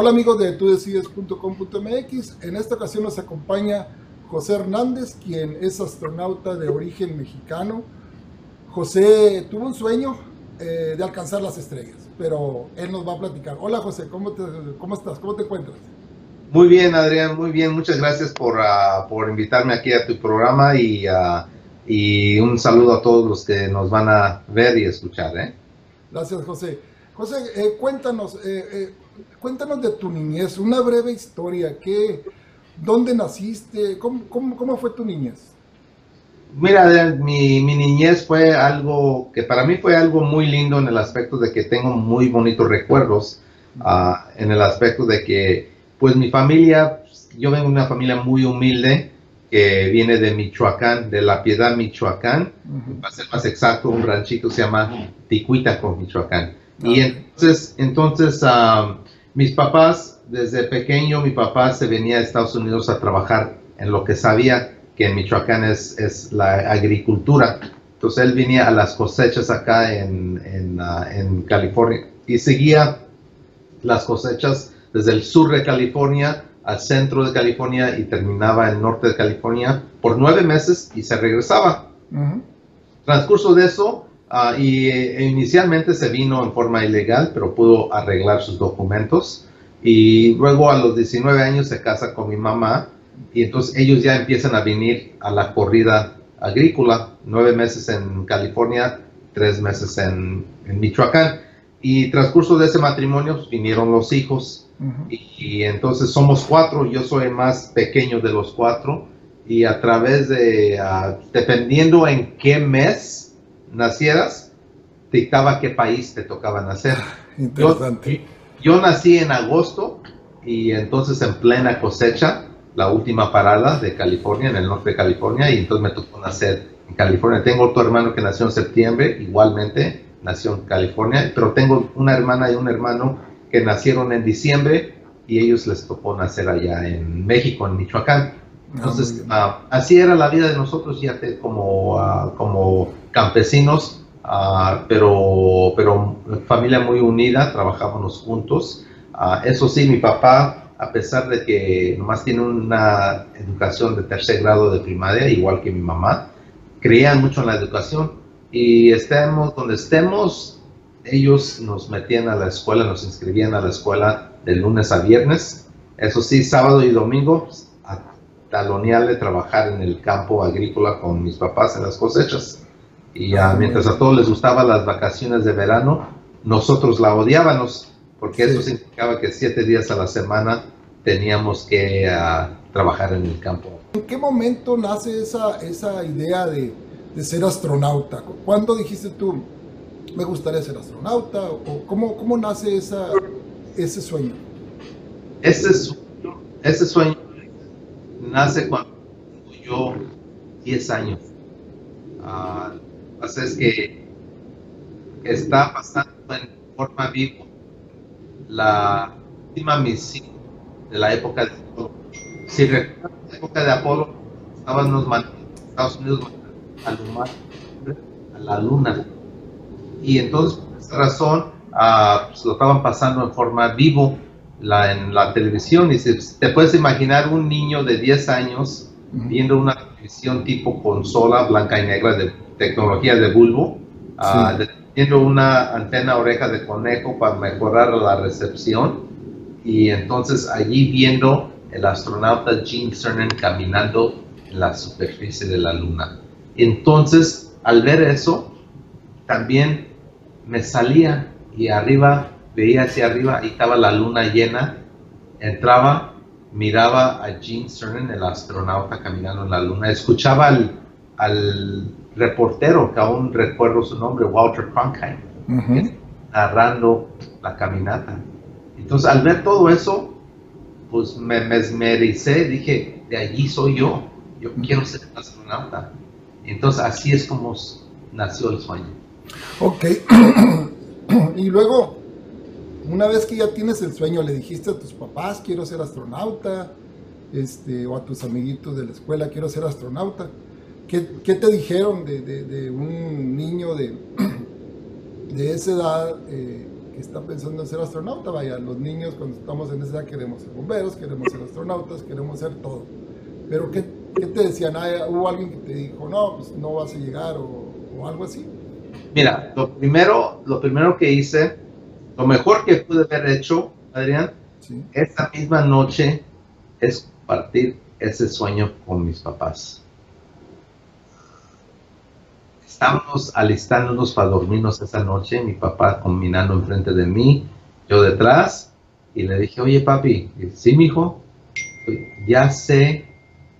Hola amigos de tudecides.com.mx. En esta ocasión nos acompaña José Hernández, quien es astronauta de origen mexicano. José tuvo un sueño eh, de alcanzar las estrellas, pero él nos va a platicar. Hola José, ¿cómo, cómo estás? ¿Cómo te encuentras? Muy bien, Adrián, muy bien. Muchas gracias por, uh, por invitarme aquí a tu programa y, uh, y un saludo a todos los que nos van a ver y escuchar. ¿eh? Gracias, José. José, eh, cuéntanos, eh, eh, cuéntanos de tu niñez, una breve historia. ¿qué, ¿Dónde naciste? ¿Cómo, cómo, cómo fue tu niñez? Mira, mi, mi, niñez fue algo que para mí fue algo muy lindo en el aspecto de que tengo muy bonitos recuerdos, uh, en el aspecto de que, pues mi familia, yo vengo de una familia muy humilde que viene de Michoacán, de La Piedad, Michoacán, uh -huh. para ser más exacto, un ranchito se llama Ticuitaco, Michoacán. Y entonces, entonces um, mis papás, desde pequeño, mi papá se venía a Estados Unidos a trabajar en lo que sabía que en Michoacán es, es la agricultura. Entonces él venía a las cosechas acá en, en, uh, en California y seguía las cosechas desde el sur de California al centro de California y terminaba en el norte de California por nueve meses y se regresaba. Uh -huh. Transcurso de eso, Uh, y eh, inicialmente se vino en forma ilegal, pero pudo arreglar sus documentos. Y luego a los 19 años se casa con mi mamá y entonces ellos ya empiezan a venir a la corrida agrícola, nueve meses en California, tres meses en, en Michoacán. Y transcurso de ese matrimonio vinieron los hijos uh -huh. y, y, entonces somos cuatro, yo soy el más pequeño de los cuatro y a través de, uh, dependiendo en qué mes, nacieras, dictaba qué país te tocaba nacer. Interesante. Yo, yo, nací en agosto y entonces en plena cosecha, la última parada de California, en el norte de California, y entonces me tocó nacer en California. Tengo otro hermano que nació en septiembre, igualmente nació en California, pero tengo una hermana y un hermano que nacieron en diciembre y ellos les tocó nacer allá en México, en Michoacán. Entonces, uh, así era la vida de nosotros ya te, como, uh, como campesinos, uh, pero, pero familia muy unida, trabajábamos juntos. eso sí, mi papá, a pesar de que nomás tiene una educación de tercer grado de primaria, igual que mi mamá, creían mucho en la educación y estemos donde estemos, ellos nos metían a la escuela, nos inscribían a la escuela de lunes a viernes. Eso sí, sábado y domingo talonearle trabajar en el campo agrícola con mis papás en las cosechas. Y uh, mientras a todos les gustaban las vacaciones de verano, nosotros la odiábamos, porque sí. eso significaba que siete días a la semana teníamos que uh, trabajar en el campo. ¿En qué momento nace esa, esa idea de, de ser astronauta? ¿Cuándo dijiste tú, me gustaría ser astronauta? ¿O cómo, cómo nace esa, ese sueño? Ese sueño, ese sueño nace cuando yo 10 años. Uh, así es que está pasando en forma viva la última misión de la época de Apolo. Si recuerdan la época de Apolo, estaban los Estados Unidos a la luna. Y entonces, por esa razón, uh, pues lo estaban pasando en forma vivo la, en la televisión y si te puedes imaginar un niño de 10 años viendo una televisión tipo consola blanca y negra de tecnología de bulbo, sí. uh, teniendo una antena oreja de conejo para mejorar la recepción y entonces allí viendo el astronauta Gene Cernan caminando en la superficie de la luna. Entonces, al ver eso, también me salía y arriba veía hacia arriba y estaba la luna llena, entraba, miraba a Gene Cernan, el astronauta caminando en la luna, escuchaba al, al reportero, que aún recuerdo su nombre, Walter Cronkite, uh -huh. narrando la caminata. Entonces, al ver todo eso, pues me mesmericé, dije, de allí soy yo, yo quiero ser astronauta. Entonces, así es como nació el sueño. Ok, y luego, una vez que ya tienes el sueño, le dijiste a tus papás, quiero ser astronauta, este, o a tus amiguitos de la escuela, quiero ser astronauta. ¿Qué, qué te dijeron de, de, de, un niño de, de esa edad eh, que está pensando en ser astronauta, vaya, los niños cuando estamos en esa edad queremos ser bomberos, queremos ser astronautas, queremos ser todo. Pero ¿qué, qué te decían? ¿Hubo alguien que te dijo, no, pues no vas a llegar o, o algo así? Mira, lo primero, lo primero que hice, lo mejor que pude haber hecho, Adrián, Sí. esa misma noche es compartir ese sueño con mis papás. Estábamos alistándonos para dormirnos esa noche, mi papá combinando enfrente de mí, yo detrás, y le dije, oye papi, sí, mijo, ya sé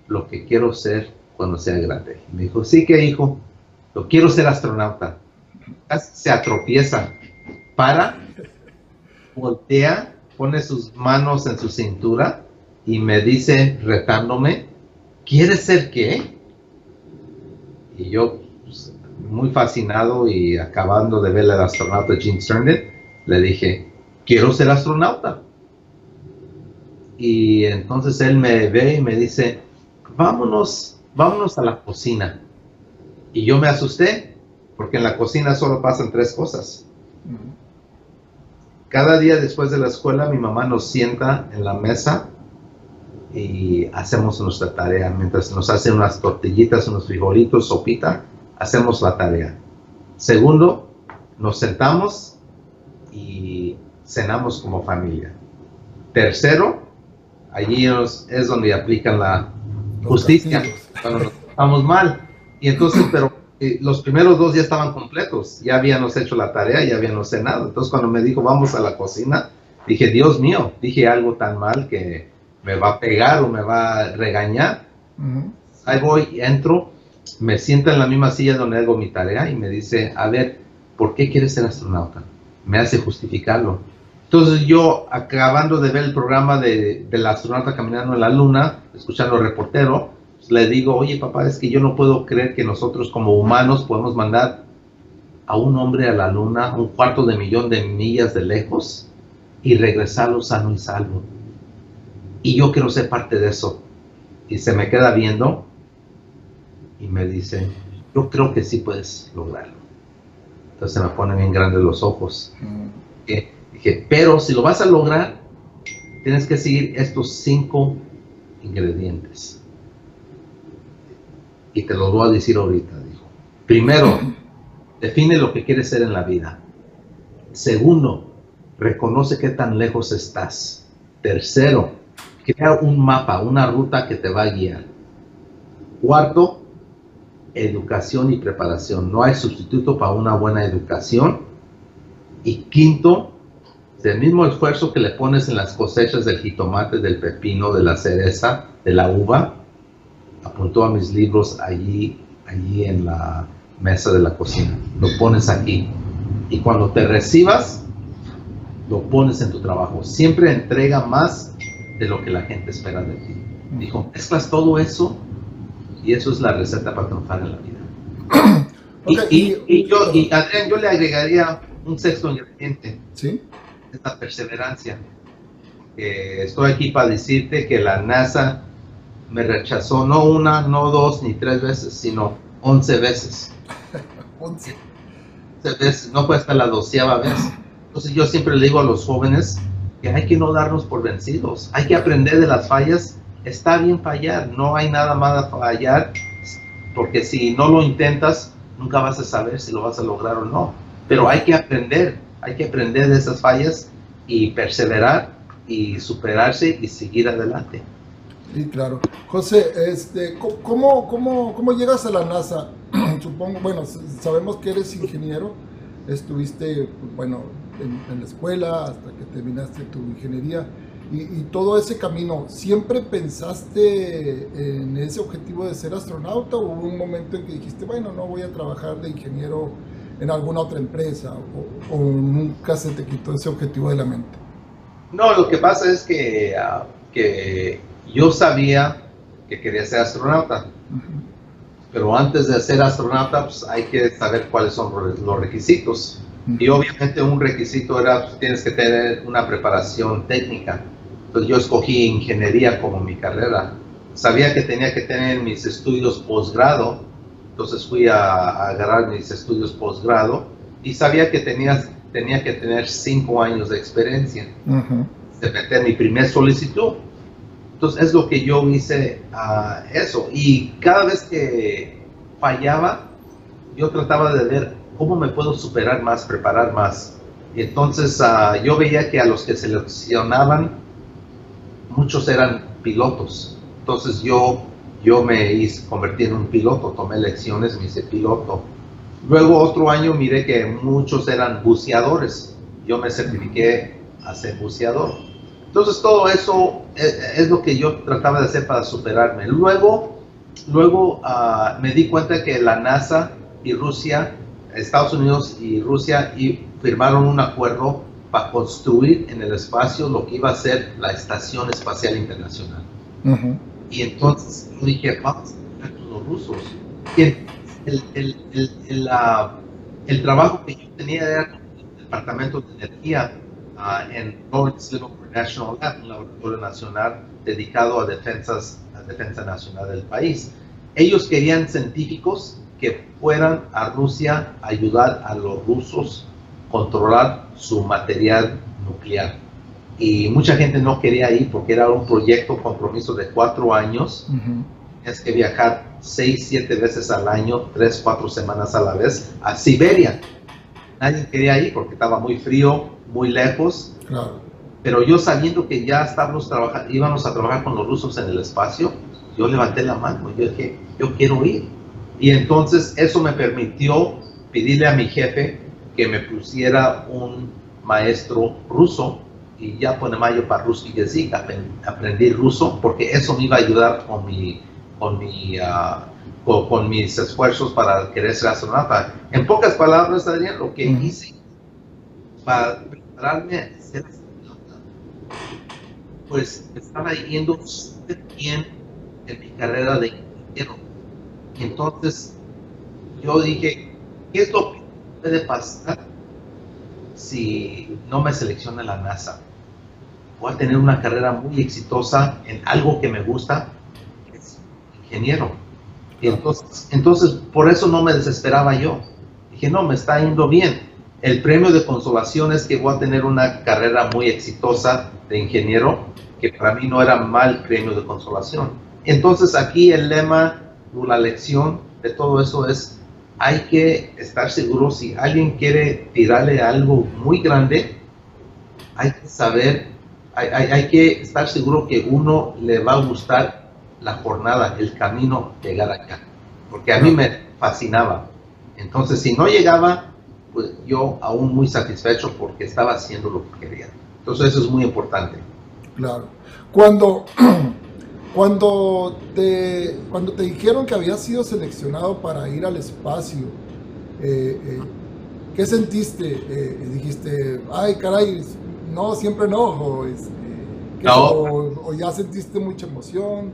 lo que quiero ser cuando sea grande. Me dijo, sí que hijo, lo quiero ser astronauta. Se atropieza, para, voltea, pone sus manos en su cintura y me dice, retándome, ¿quieres ser qué? Y yo, pues, muy fascinado y acabando de ver al astronauta Gene Cernan, le dije, quiero ser astronauta. Y entonces él me ve y me dice, vámonos, vámonos a la cocina. Y yo me asusté, porque en la cocina solo pasan tres cosas. Cada día después de la escuela mi mamá nos sienta en la mesa y hacemos nuestra tarea. Mientras nos hacen unas tortillitas, unos frijolitos, sopita, hacemos la tarea. Segundo, nos sentamos y cenamos como familia. Tercero, allí es donde aplican la justicia cuando nos estamos mal. Y entonces, pero eh, los primeros dos ya estaban completos, ya habíamos hecho la tarea, ya habíamos cenado. Entonces, cuando me dijo, vamos a la cocina, dije, Dios mío, dije algo tan mal que me va a pegar o me va a regañar. Ujú. Ahí voy, entro, me siento en la misma silla donde hago mi tarea y me dice, a ver, ¿por qué quieres ser astronauta? Me hace justificarlo. Entonces yo, acabando de ver el programa de, del astronauta caminando en la luna, escuchando al reportero, pues, le digo, oye papá, es que yo no puedo creer que nosotros como humanos podemos mandar a un hombre a la luna un cuarto de millón de millas de lejos y regresarlo sano y salvo. Y yo quiero ser parte de eso. Y se me queda viendo y me dice, yo creo que sí puedes lograrlo. Entonces se me ponen bien grandes los ojos. Ujú. Dije, dije, pero si lo vas a lograr, tienes que seguir estos cinco ingredientes. Y te los voy a decir ahorita, dijo. Primero, define lo que quieres ser en la vida. Segundo, reconoce qué tan lejos estás. Tercero, crea un mapa, una ruta que te va a guiar. Cuarto, educación y preparación. No hay sustituto para una buena educación. Y quinto, el mismo esfuerzo que le pones en las cosechas del jitomate, del pepino, de la cereza, de la uva, apuntó a mis libros allí, allí en la mesa de la cocina. Lo pones aquí. Y cuando te recibas, lo pones en tu trabajo. Siempre entrega más de lo que la gente espera de ti. Dijo, mezclas todo eso y eso es la receta para triunfar en la vida. Y, Ok, y- y yo, y Adrián, yo le agregaría un sexto ingrediente, ¿Sí? es la perseverancia. Eh, estoy aquí para decirte que la NASA me rechazó no una, no dos, ni tres veces, sino once veces. Once. Once veces, no fue hasta la doceava vez. Entonces yo siempre le digo a los jóvenes que hay que no darnos por vencidos, hay que aprender de las fallas. Está bien fallar, no hay nada más a fallar, porque si no lo intentas, nunca vas a saber si lo vas a lograr o no. Pero hay que aprender, hay que aprender de esas fallas y perseverar y superarse y seguir adelante. Sí, claro. José, este, ¿cómo, cómo, cómo llegas a la NASA? Supongo, bueno, sabemos que eres ingeniero, estuviste, bueno, en, en la escuela hasta que terminaste tu ingeniería y, y todo ese camino, ¿siempre pensaste en ese objetivo de ser astronauta o hubo un momento en que dijiste, bueno, no voy a trabajar de ingeniero en alguna otra empresa o, o nunca se te quitó ese objetivo de la mente? No, lo que pasa es que, ah, que yo sabía que quería ser astronauta, pero antes de ser astronauta pues, hay que saber cuáles son los los requisitos. Y obviamente un requisito era, pues, tienes que tener una preparación técnica. Entonces yo escogí ingeniería como mi carrera. Sabía que tenía que tener mis estudios posgrado, entonces fui a, a agarrar mis estudios posgrado y sabía que tenías tenía que tener cinco años de experiencia de meter mi primer solicitud. Entonces es lo que yo hice a eso. Y cada vez que fallaba, yo trataba de ver cómo me puedo superar más, preparar más. Y entonces ah, yo veía que a los que seleccionaban, muchos eran pilotos. Entonces yo, yo me hice, convertí en un piloto, tomé lecciones, me hice piloto. Luego otro año miré que muchos eran buceadores. Yo me certifiqué a ser buceador. Entonces todo eso es, lo que yo trataba de hacer para superarme. Luego, luego ah, me di cuenta que la NASA y Rusia, Estados Unidos y Rusia firmaron un acuerdo para construir en el espacio lo que iba a ser la Estación Espacial Internacional. Y entonces yo dije, vamos a con los rusos. Y el, el, el, el, trabajo que yo tenía era con el Departamento de Energía uh, en Lawrence Livermore National Lab, un laboratorio nacional dedicado a, defensas, a defensa nacional del país. Ellos querían científicos que fueran a Rusia a ayudar a los rusos controlar su material nuclear. Y mucha gente no quería ir porque era un proyecto compromiso de cuatro años. Es que viajar seis, siete veces al año, tres, cuatro semanas a la vez a Siberia. Nadie quería ir porque estaba muy frío, muy lejos. Pero yo sabiendo que ya estábamos trabajando, íbamos a trabajar con los rusos en el espacio, yo levanté la mano. Yo dije, yo quiero ir. Y entonces eso me permitió pedirle a mi jefe que me pusiera un maestro ruso y ya pone mayo para ruso y aprendí ruso porque eso me iba a ayudar con mi con mi uh, con, mis esfuerzos para querer ser astronauta. En pocas palabras, Adrián, lo que hice para prepararme a ser astronauta, pues estaba yendo súper bien en mi carrera de ingeniero entonces yo dije, ¿qué es lo que puede pasar si no me selecciona la NASA? Voy a tener una carrera muy exitosa en algo que me gusta, que es ingeniero. Y entonces, entonces, por eso no me desesperaba yo. Dije, no, me está yendo bien. El premio de consolación es que voy a tener una carrera muy exitosa de ingeniero, que para mí no era mal premio de consolación. Entonces aquí el lema la lección de todo eso es, hay que estar seguro si alguien quiere tirarle algo muy grande, hay que saber, hay, hay, que estar seguro que uno le va a gustar la jornada, el camino llegar acá. Porque a mí me fascinaba. Entonces, si no llegaba, pues yo aún muy satisfecho porque estaba haciendo lo que quería. Entonces, eso es muy importante. Claro. Cuando Cuando te, cuando te dijeron que habías sido seleccionado para ir al espacio, eh, eh, ¿qué sentiste? Eh, dijiste, ay, caray, no, siempre no, o, o, ya sentiste mucha emoción.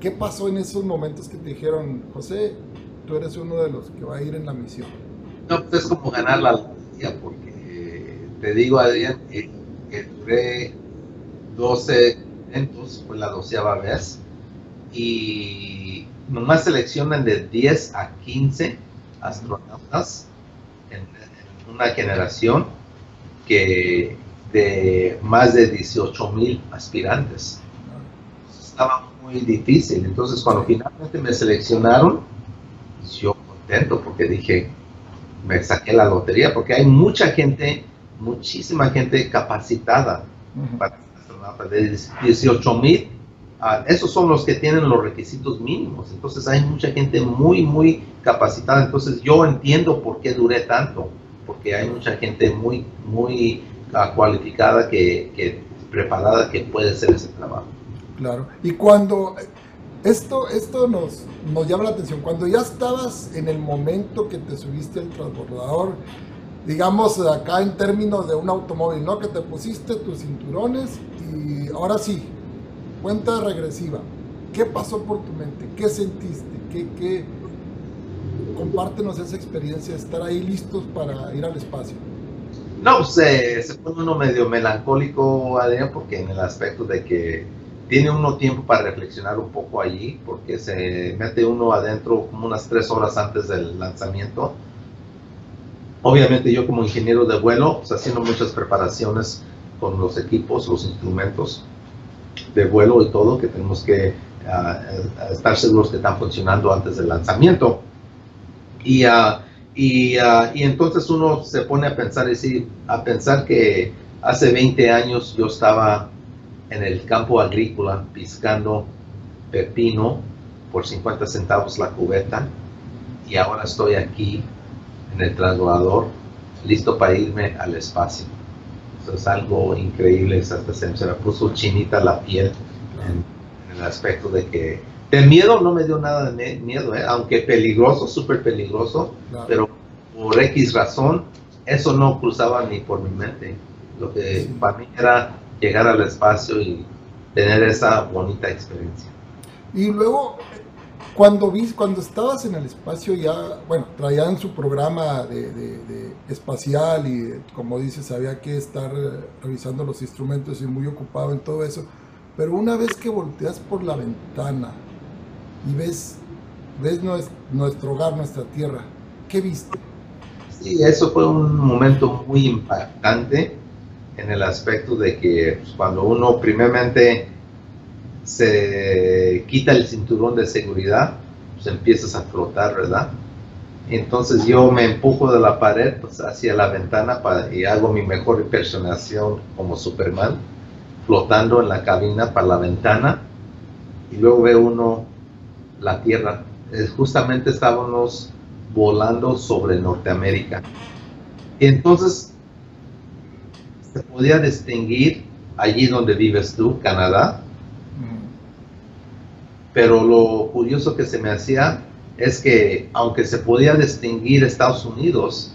¿Qué pasó en esos momentos que te dijeron, José, tú eres uno de los que va a ir en la misión? No, pues es como ganar la lotería, porque te digo, Adrián, que duré 12 fue la doceava vez, y nomás seleccionan de 10 a 15 astronautas en, una generación que de más de 18 mil aspirantes. Estaba muy difícil. Entonces, cuando finalmente me seleccionaron, yo contento porque dije, me saqué la lotería, porque hay mucha gente, muchísima gente capacitada para de 18 mil, ah, esos son los que tienen los requisitos mínimos. Entonces hay mucha gente muy, muy capacitada. Entonces yo entiendo por qué duré tanto, porque hay mucha gente muy, muy ah, cualificada, que, que, preparada, que puede hacer ese trabajo. Claro. Y cuando esto, esto nos, nos llama la atención, cuando ya estabas en el momento que te subiste al transbordador, digamos acá en términos de un automóvil, ¿no? Que te pusiste tus cinturones y ahora sí, cuenta regresiva. ¿Qué pasó por tu mente? ¿Qué sentiste? ¿Qué, qué? Compártenos esa experiencia estar ahí listos para ir al espacio. No, se, se pone uno medio melancólico, Adrián, porque en el aspecto de que tiene uno tiempo para reflexionar un poco allí, porque se mete uno adentro como unas tres horas antes del lanzamiento obviamente yo como ingeniero de vuelo, pues, haciendo muchas preparaciones con los equipos, los instrumentos de vuelo y todo, que tenemos que ah, estar seguros que están funcionando antes del lanzamiento. Y, uh, y, y, entonces uno se pone a pensar, y a pensar que hace 20 años yo estaba en el campo agrícola piscando pepino por 50 centavos la cubeta y ahora estoy aquí en el trasladador listo para irme al espacio. Eso es algo increíble, hasta se, me puso chinita la piel en, el aspecto de que de miedo no me dio nada de miedo, ¿eh? aunque peligroso, súper peligroso, pero por X razón eso no cruzaba ni por mi mente. Lo que para mí era llegar al espacio y tener esa bonita experiencia. Y luego, cuando, vi, cuando estabas en el espacio ya, bueno, traían su programa de, espacial y como dices, había que estar revisando los instrumentos y muy ocupado en todo eso, pero una vez que volteas por la ventana y ves, ves nuestro hogar, nuestra tierra, ¿qué viste? Sí, eso fue un momento muy impactante en el aspecto de que pues, cuando uno primeramente se quita el cinturón de seguridad, pues empiezas a flotar, ¿verdad? Entonces yo me empujo de la pared pues, hacia la ventana para, y hago mi mejor impersonación como Superman, flotando en la cabina para la ventana y luego ve uno la Tierra. Justamente estábamos volando sobre Norteamérica. Entonces se podía distinguir allí donde vives tú, Canadá, pero lo curioso que se me hacía es que aunque se podía distinguir Estados Unidos,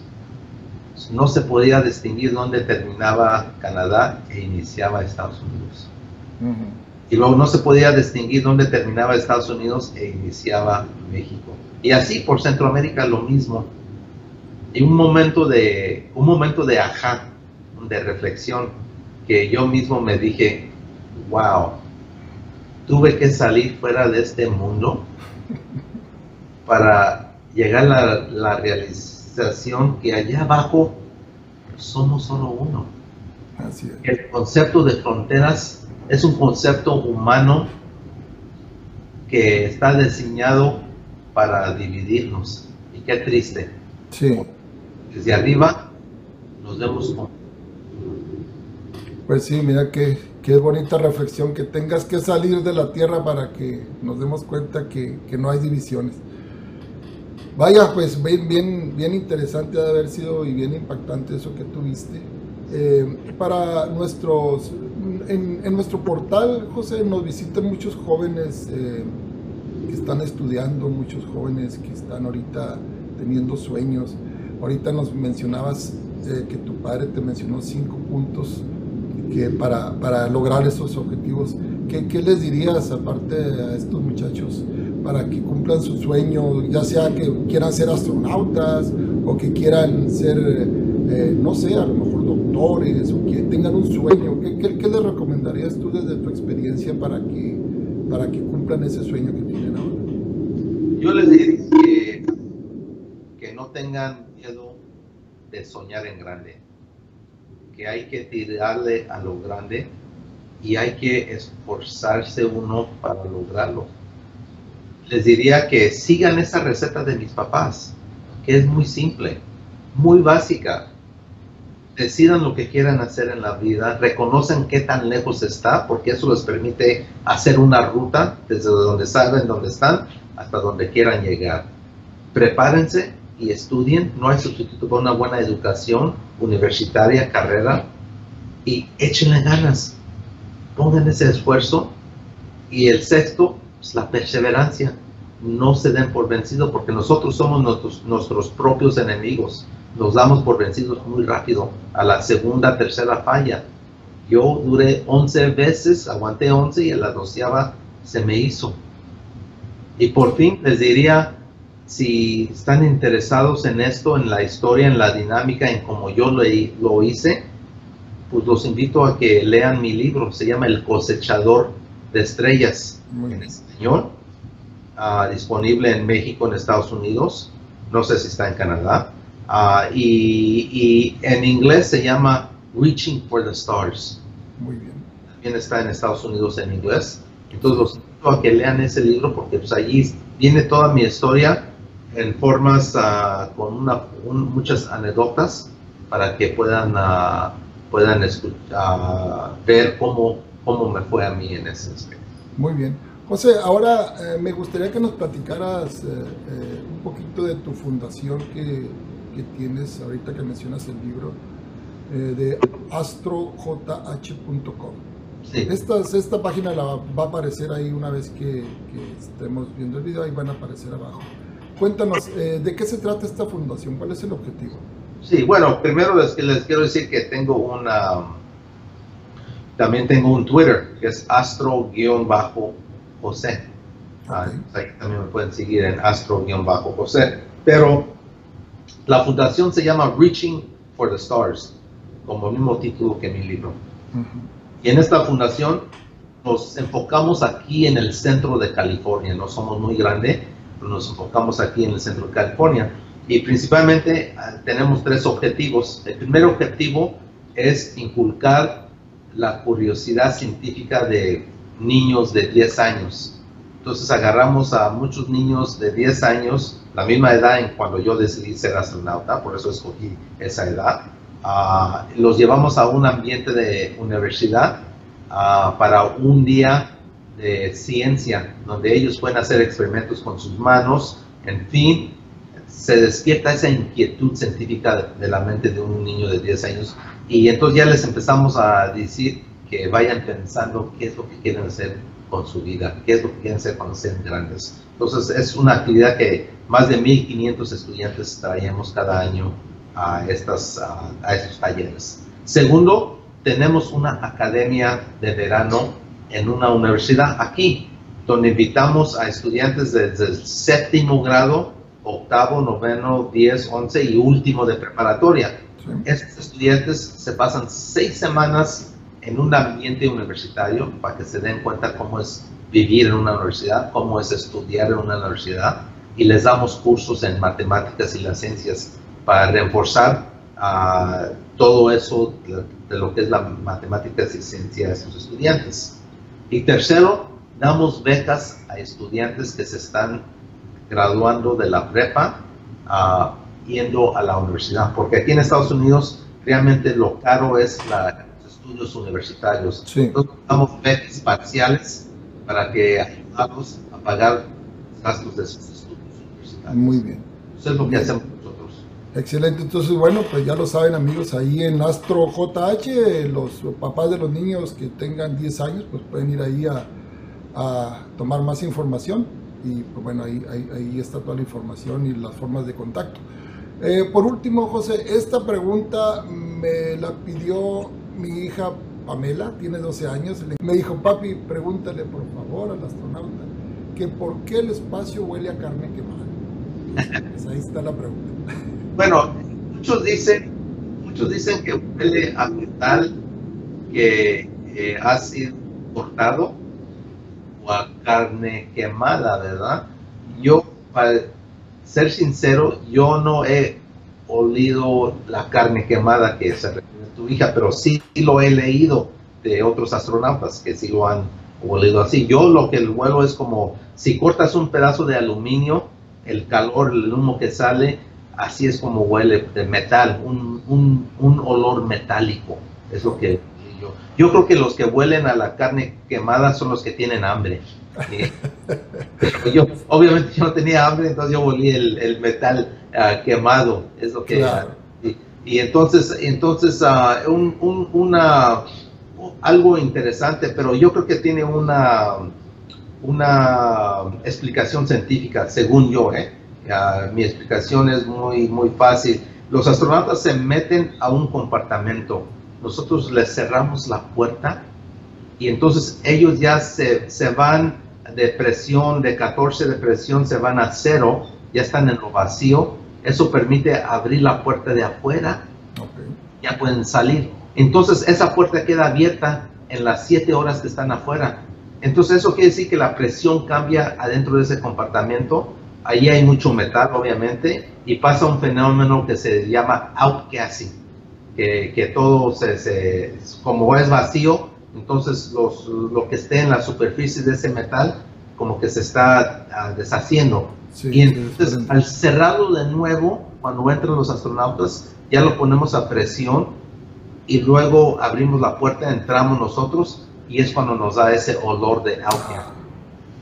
no se podía distinguir dónde terminaba Canadá e iniciaba Estados Unidos. Y luego no se podía distinguir dónde terminaba Estados Unidos e iniciaba México. Y así por Centroamérica lo mismo. Y un momento de, un momento de ajá, de reflexión, que yo mismo me dije, wow, tuve que salir fuera de este mundo para llegar a la, realización que allá abajo somos solo uno. El concepto de fronteras es un concepto humano que está diseñado para dividirnos. Y qué triste. Desde arriba nos vemos como pues sí, mira qué, qué bonita reflexión, que tengas que salir de la tierra para que nos demos cuenta que, no hay divisiones. Vaya, pues bien, bien, bien interesante de haber sido y bien impactante eso que tuviste. Eh, para nuestros, en, nuestro portal, José, nos visitan muchos jóvenes eh, que están estudiando, muchos jóvenes que están ahorita teniendo sueños. Ahorita nos mencionabas eh, que tu padre te mencionó cinco puntos que para, para lograr esos objetivos. ¿Qué, ¿Qué, les dirías aparte a estos muchachos para que cumplan su sueño, ya sea que quieran ser astronautas o que quieran ser, eh, no sé, a lo mejor doctores o que tengan un sueño? ¿Qué, qué, qué les recomendarías tú desde tu experiencia para que, para que cumplan ese sueño que tienen ahora? Yo les diría que, que no tengan miedo de soñar en grande que hay que tirarle a lo grande y hay que esforzarse uno para lograrlo. Les diría que sigan esa receta de mis papás, que es muy simple, muy básica. Decidan lo que quieran hacer en la vida, reconocen qué tan lejos está, porque eso les permite hacer una ruta desde donde saben dónde están hasta donde quieran llegar. Prepárense y estudien, no hay sustituto para una buena educación universitaria, carrera, y échenle ganas, pongan ese esfuerzo. Y el sexto es la perseverancia, no se den por vencidos porque nosotros somos nuestros, nuestros propios enemigos, nos damos por vencidos muy rápido a la segunda, tercera falla. Yo duré 11 veces, aguanté 11 y a la doceava se me hizo. Y por fin les diría, si están interesados en esto, en la historia, en la dinámica, en cómo yo lo, lo hice, pues los invito a que lean mi libro. Se llama El cosechador de estrellas en español. Ah, disponible en México, en Estados Unidos. No sé si está en Canadá. Ah, y, y en inglés se llama Reaching for the Stars. Muy bien. También está en Estados Unidos en inglés. Entonces los invito a que lean ese libro porque pues allí viene toda mi historia en formas ah, con una, un- muchas anécdotas para que puedan, ah, puedan escu- ah, ver cómo, cómo me fue a mí en ese aspecto. Muy bien. José, ahora eh, me gustaría que nos platicaras eh, eh, un poquito de tu fundación que, que tienes ahorita que mencionas el libro eh, de astrojh.com. Sí. Esta, esta página la va a aparecer ahí una vez que, que estemos viendo el video, ahí van a aparecer abajo. Cuéntanos, eh, ¿de qué se trata esta fundación? ¿Cuál es el objetivo? Sí, bueno, primero les, les quiero decir que tengo una, también tengo un Twitter que es astro-josé. Ah, Ok. ahí también me pueden seguir en astro-josé. Pero la fundación se llama Reaching for the Stars, como el mismo título que mi libro. Ujú. Y en esta fundación nos enfocamos aquí en el centro de California. No somos muy grande, nos enfocamos aquí en el centro de California. Y principalmente ah, tenemos tres objetivos. El primer objetivo es inculcar la curiosidad científica de niños de 10 años. Entonces agarramos a muchos niños de 10 años, la misma edad en cuando yo decidí ser astronauta, por eso escogí esa edad. Ah, los llevamos a un ambiente de universidad ah, para un día de ciencia, donde ellos pueden hacer experimentos con sus manos, en fin, se despierta esa inquietud científica de, la mente de un niño de 10 años y entonces ya les empezamos a decir que vayan pensando qué es lo que quieren hacer con su vida, qué es lo que quieren hacer cuando sean grandes. Entonces es una actividad que más de 1.500 estudiantes traemos cada año a, estas, a, a estos talleres. Segundo, tenemos una academia de verano en una universidad aquí, donde invitamos a estudiantes desde el séptimo grado, octavo, noveno, diez, once y último de preparatoria. Sí. Estos estudiantes se pasan seis semanas en un ambiente universitario para que se den cuenta cómo es vivir en una universidad, cómo es estudiar en una universidad y les damos cursos en matemáticas y las ciencias para reforzar ah, todo eso de, de lo que es la matemáticas y ciencia a esos estudiantes. Y tercero, damos becas a estudiantes que se están graduando de la prepa ah, yendo a la universidad, porque aquí en Estados Unidos realmente lo caro es la- los estudios universitarios. Sí. Entonces damos becas parciales para que ayudarlos a pagar los gastos de sus estudios universitarios. Muy bien. Eso es lo que hacemos. Excelente, entonces bueno, pues ya lo saben amigos, ahí en Astro JH, los papás de los niños que tengan 10 años, pues pueden ir ahí a, a tomar más información y pues bueno, ahí, ahí, ahí está toda la información y las formas de contacto. Eh, por último, José, esta pregunta me la pidió mi hija Pamela, tiene 12 años, me dijo, papi, pregúntale por favor al astronauta que por qué el espacio huele a carne quemada. Pues ahí está la pregunta. Bueno, muchos dicen, muchos dicen que huele a metal que eh, ha sido cortado o a carne quemada, ¿verdad? Yo, para ser sincero, yo no he olido la carne quemada que se refiere a tu hija, pero sí lo he leído de otros astronautas que sí lo han olido así. Yo lo que huelo es como si cortas un pedazo de aluminio, el calor, el humo que sale, así es como huele de metal, un, un, un olor metálico, es lo que yo. Yo creo que los que huelen a la carne quemada son los que tienen hambre. yo, obviamente yo no tenía hambre, entonces yo olí el, el metal ah, quemado, es lo que... Claro. y, y entonces, entonces ah, un, un- una, algo interesante, pero yo creo que tiene una, una explicación científica, según yo, ¿eh? Ah, mi explicación es muy, muy fácil. Los astronautas se meten a un compartimento. Nosotros les cerramos la puerta y entonces ellos ya se, se van de presión, de 14 de presión, se van a cero, ya están en lo vacío. Eso permite abrir la puerta de afuera, Ok. ya pueden salir. Entonces esa puerta queda abierta en las 7 horas que están afuera. Entonces eso quiere decir que la presión cambia adentro de ese compartimento. Allí hay mucho metal, obviamente, y pasa un fenómeno que se llama outgassing, que, que todo se, se, como es vacío, entonces los, lo que esté en la superficie de ese metal como que se está uh, deshaciendo. Sí, y entonces al cerrarlo de nuevo, cuando entran los astronautas, ya lo ponemos a presión y luego abrimos la puerta, entramos nosotros y es cuando nos da ese olor de alga.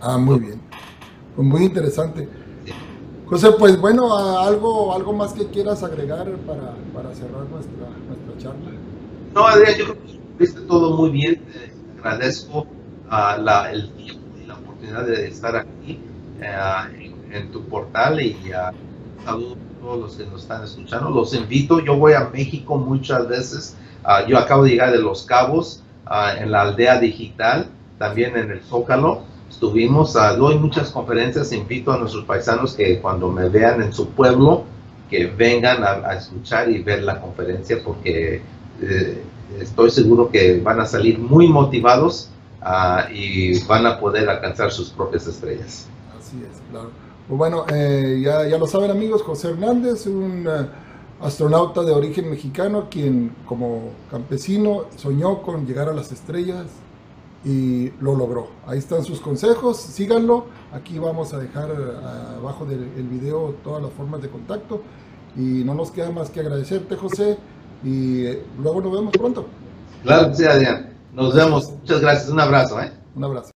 Ah, muy bien. Pues muy interesante. José, pues bueno, algo, algo más que quieras agregar para, para cerrar nuestra, nuestra charla. No, Adrián, yo creo que viste todo muy bien. Te agradezco la, el tiempo y la oportunidad de estar aquí uh, en, tu portal y uh, saludo a todos los que nos están escuchando. Los invito, yo voy a México muchas veces. yo acabo de llegar de Los Cabos en la aldea digital, también en el Zócalo Estuvimos, uh, doy muchas conferencias, invito a nuestros paisanos que cuando me vean en su pueblo, que vengan a, a escuchar y ver la conferencia porque eh, estoy seguro que van a salir muy motivados uh, y van a poder alcanzar sus propias estrellas. Así es, claro. Pues bueno, eh, ya, lo saben amigos, José Hernández, un uh, astronauta de origen mexicano, quien como campesino soñó con llegar a las estrellas, y lo logró. Ahí están sus consejos, síganlo. Aquí vamos a dejar eh, abajo del video todas las formas de contacto. Y no nos queda más que agradecerte, José. Y eh, luego nos vemos pronto. Claro que sí, Adrián. Nos vemos. Muchas gracias. Un abrazo. ¿eh? Un abrazo.